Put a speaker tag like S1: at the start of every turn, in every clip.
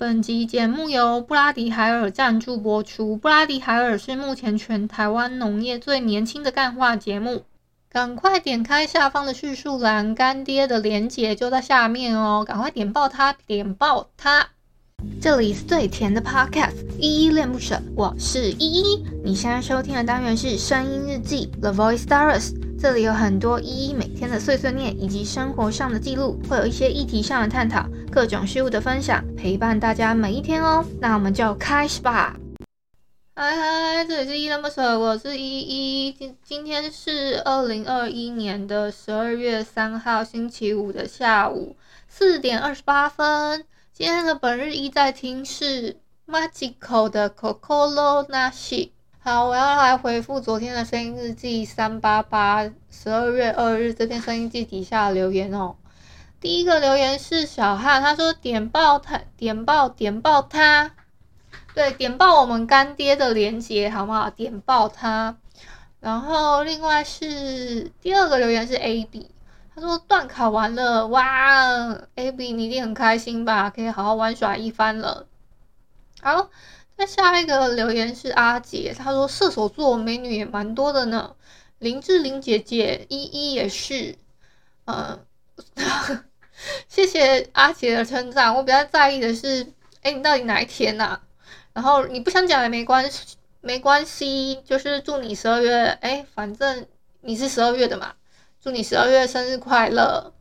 S1: 本集节目由布拉迪海尔赞助播出。布拉迪海尔是目前全台湾农业最年轻的干话节目。赶快点开下方的叙述栏，干爹的连结就在下面哦！赶快点爆它，点爆它！这里是最甜的 Podcast，依依恋不舍，我是依依。你现在收听的单元是声音日记 The Voice Diaries。这里有很多依依每天的碎碎念，以及生活上的记录，会有一些议题上的探讨，各种事物的分享，陪伴大家每一天哦。那我们就开始吧。嗨嗨，这里是依依恋不舍，我是依依。今今天是二零二一年的十二月三号星期五的下午四点二十八分。今天的本日一在听是 Magical 的 Kokoro Nashi。好，我要来回复昨天的声音日记三八八十二月二日这篇声音记底下留言哦。第一个留言是小汉，他说点爆他，点爆点爆他，对，点爆我们干爹的连接好不好？点爆他。然后另外是第二个留言是 AB，他说段考完了，哇，AB 你一定很开心吧？可以好好玩耍一番了。好。那下一个留言是阿杰，他说射手座美女也蛮多的呢。林志玲姐姐依依也是，嗯，谢谢阿杰的称赞。我比较在意的是，哎，你到底哪一天呐、啊？然后你不想讲也没关系，没关系，就是祝你十二月，哎，反正你是十二月的嘛，祝你十二月生日快乐。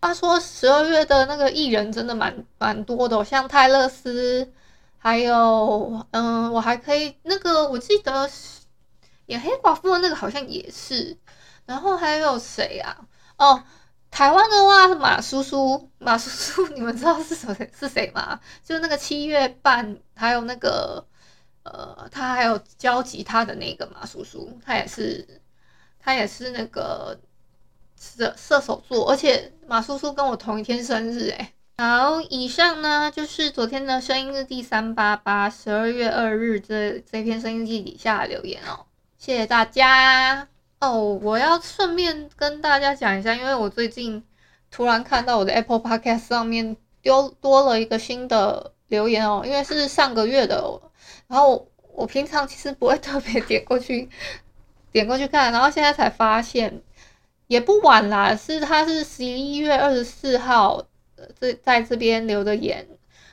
S1: 他说十二月的那个艺人真的蛮蛮多的，像泰勒斯。还有，嗯，我还可以那个，我记得演黑寡妇的那个好像也是。然后还有谁啊？哦，台湾的话是马叔叔，马叔叔，你们知道是谁是谁吗？就是那个七月半，还有那个，呃，他还有教吉他的那个马叔叔，他也是，他也是那个射射手座，而且马叔叔跟我同一天生日，诶。好，以上呢就是昨天的声音日记三八八十二月二日这这篇声音日记底下留言哦，谢谢大家哦。我要顺便跟大家讲一下，因为我最近突然看到我的 Apple Podcast 上面丢多了一个新的留言哦，因为是上个月的，然后我，我平常其实不会特别点过去点过去看，然后现在才发现也不晚啦，是他是十一月二十四号。这在这边留的言，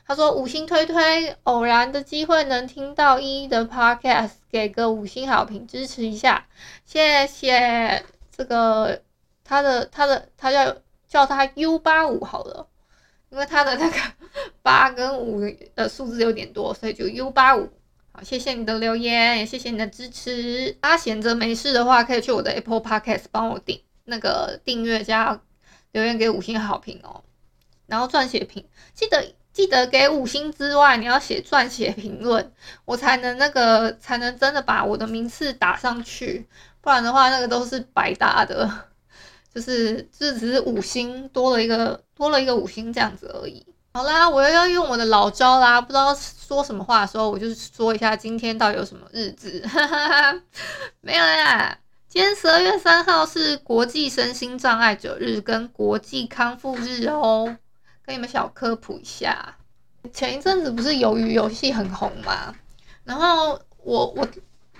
S1: 他说五星推推，偶然的机会能听到一的 podcast，给个五星好评支持一下，谢谢。这个他的他的他叫叫他 U 八五好了，因为他的那个八跟五的数字有点多，所以就 U 八五。好，谢谢你的留言，也谢谢你的支持。大家闲着没事的话，可以去我的 Apple Podcast 帮我订那个订阅加留言给五星好评哦。然后撰写评，记得记得给五星之外，你要写撰写评论，我才能那个才能真的把我的名次打上去，不然的话那个都是白搭的，就是这只是五星多了一个多了一个五星这样子而已。好啦，我又要用我的老招啦，不知道说什么话的时候，我就说一下今天到底有什么日子，哈哈哈，没有啦，今天十二月三号是国际身心障碍者日跟国际康复日哦。跟你们小科普一下，前一阵子不是鱿鱼游戏很红嘛？然后我我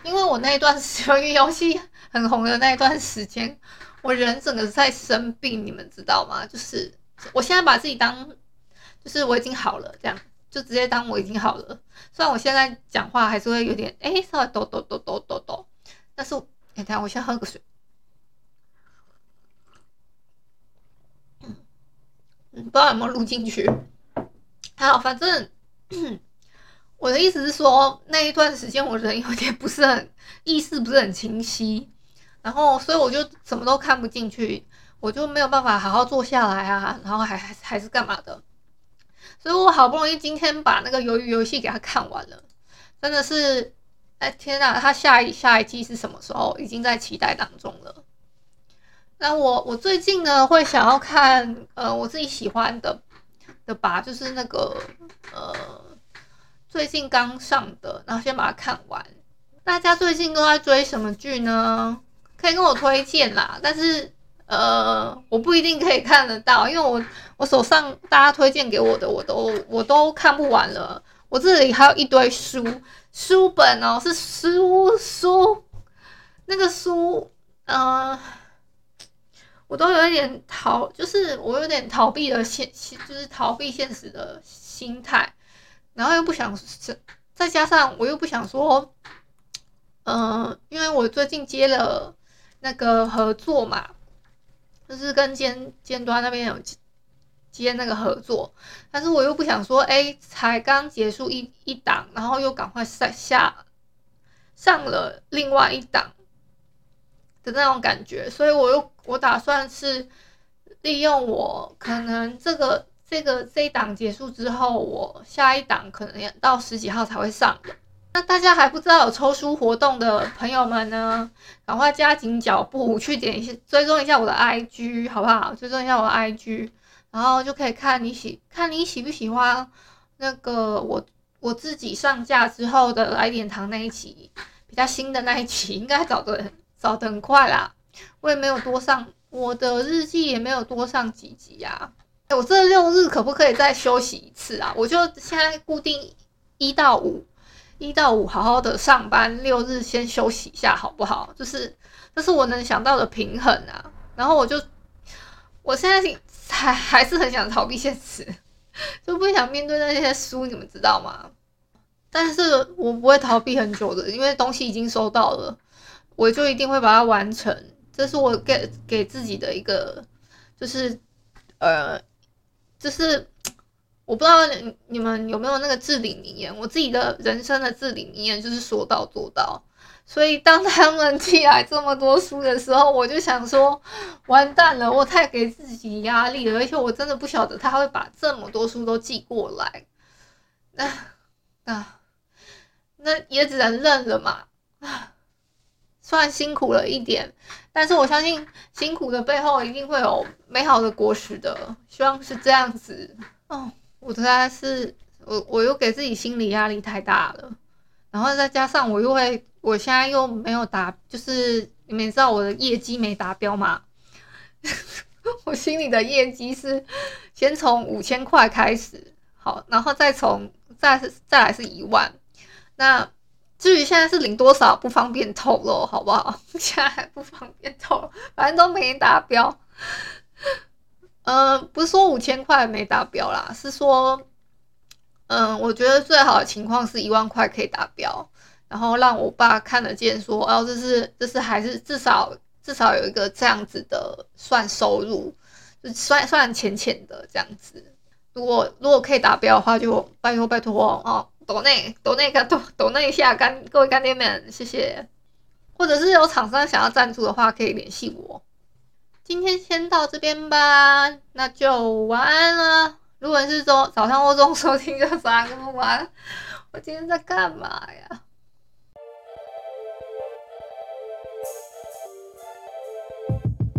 S1: 因为我那一段时鱿鱼游戏很红的那一段时间，我人整个在生病，你们知道吗？就是我现在把自己当，就是我已经好了，这样就直接当我已经好了。虽然我现在讲话还是会有点哎，稍微抖抖抖抖抖抖，但是哎，等下我先喝个水。不知道有没有录进去？还好，反正 我的意思是说，那一段时间我人有点不是很意识不是很清晰，然后所以我就什么都看不进去，我就没有办法好好坐下来啊，然后还还还是干嘛的？所以我好不容易今天把那个鱿鱼游戏给他看完了，真的是，哎天呐，他下一下一季是什么时候？已经在期待当中了。那我我最近呢会想要看呃我自己喜欢的的吧，就是那个呃最近刚上的，然后先把它看完。大家最近都在追什么剧呢？可以跟我推荐啦。但是呃，我不一定可以看得到，因为我我手上大家推荐给我的，我都我都看不完了。我这里还有一堆书，书本哦，是书书，那个书，呃，我都有一点逃，就是我有点逃避的现，就是逃避现实的心态，然后又不想，再加上我又不想说，嗯、因为我最近接了那个合作嘛。就是跟尖尖端那边有接那个合作，但是我又不想说，哎、才刚结束一一档，然后又赶快下下上了另外一档的那种感觉，所以我又我打算是利用我可能这个这个这一档结束之后，我下一档可能要到十几号才会上。那大家还不知道有抽书活动的朋友们呢，赶快加紧脚步去点一下，追踪一下我的 IG，好不好？追踪一下我的 IG，然后就可以看你喜看你喜不喜欢那个我我自己上架之后的来点糖那一期，比较新的那一期，应该找的找的很快啦。我也没有多上我的日记，也没有多上几集呀、啊。我这六日可不可以再休息一次啊？我就现在固定一到五。一到五好好的上班，六日先休息一下，好不好？就是这是我能想到的平衡啊。然后我就，我现在还还是很想逃避现实，就不想面对那些书，你们知道吗？但是我不会逃避很久的，因为东西已经收到了，我就一定会把它完成。这是我给给自己的一个，就是呃，就是。我不知道你们有没有那个至理名言？我自己的人生的至理名言就是说到做到。所以当他们 寄来这么多书的时候，我就想说，完蛋了，我太给自己压力了，而且我真的不晓得他会把这么多书都寄过来。那那那也只能认了嘛。虽然辛苦了一点，但是我相信辛苦的背后一定会有美好的果实的。希望是这样子哦。我实在是我，我又给自己心理压力太大了，然后再加上我又会，我现在又没有达，就是你们知道我的业绩没达标嘛？我心里的业绩是先从五千块开始，好，然后再从再再来是一万。那至于现在是领多少，不方便透露，好不好？现在还不方便透露，反正都没达标。嗯、不是说五千块没达标啦，是说，嗯、我觉得最好的情况是一万块可以达标，然后让我爸看得见，说，哦，这是这是还是至少至少有一个这样子的算收入，就算算浅浅的这样子。如果如果可以达标的话，就拜托拜托哦，抖那抖内个抖抖那一下干各位干爹们，谢谢。或者是有厂商想要赞助的话，可以联系我。今天先到这边吧，那就晚安了。如果是说早上或中午收听，就早安晚安。我今天在干嘛呀？